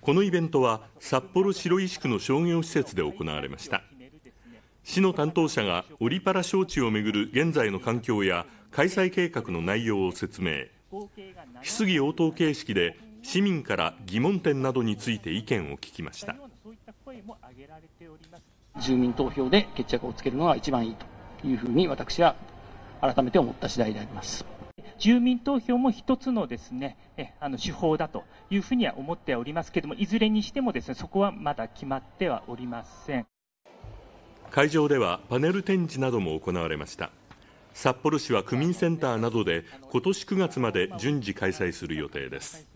このイベントは札幌白石区の商業施設で行われました。市の担当者がオリパラ招致をめぐる現在の環境や開催計画の内容を説明。質疑応答形式で市民から疑問点などについて意見を聞きました。住民投票で決着をつけるのが一番いいというふうに私は改めて思った次第であります。住民投票も一つのですねえあの手法だというふうには思っておりますけれどもいずれにしてもですねそこはまだ決まってはおりません。会場ではパネル展示なども行われました。札幌市は区民センターなどで今年9月まで順次開催する予定です。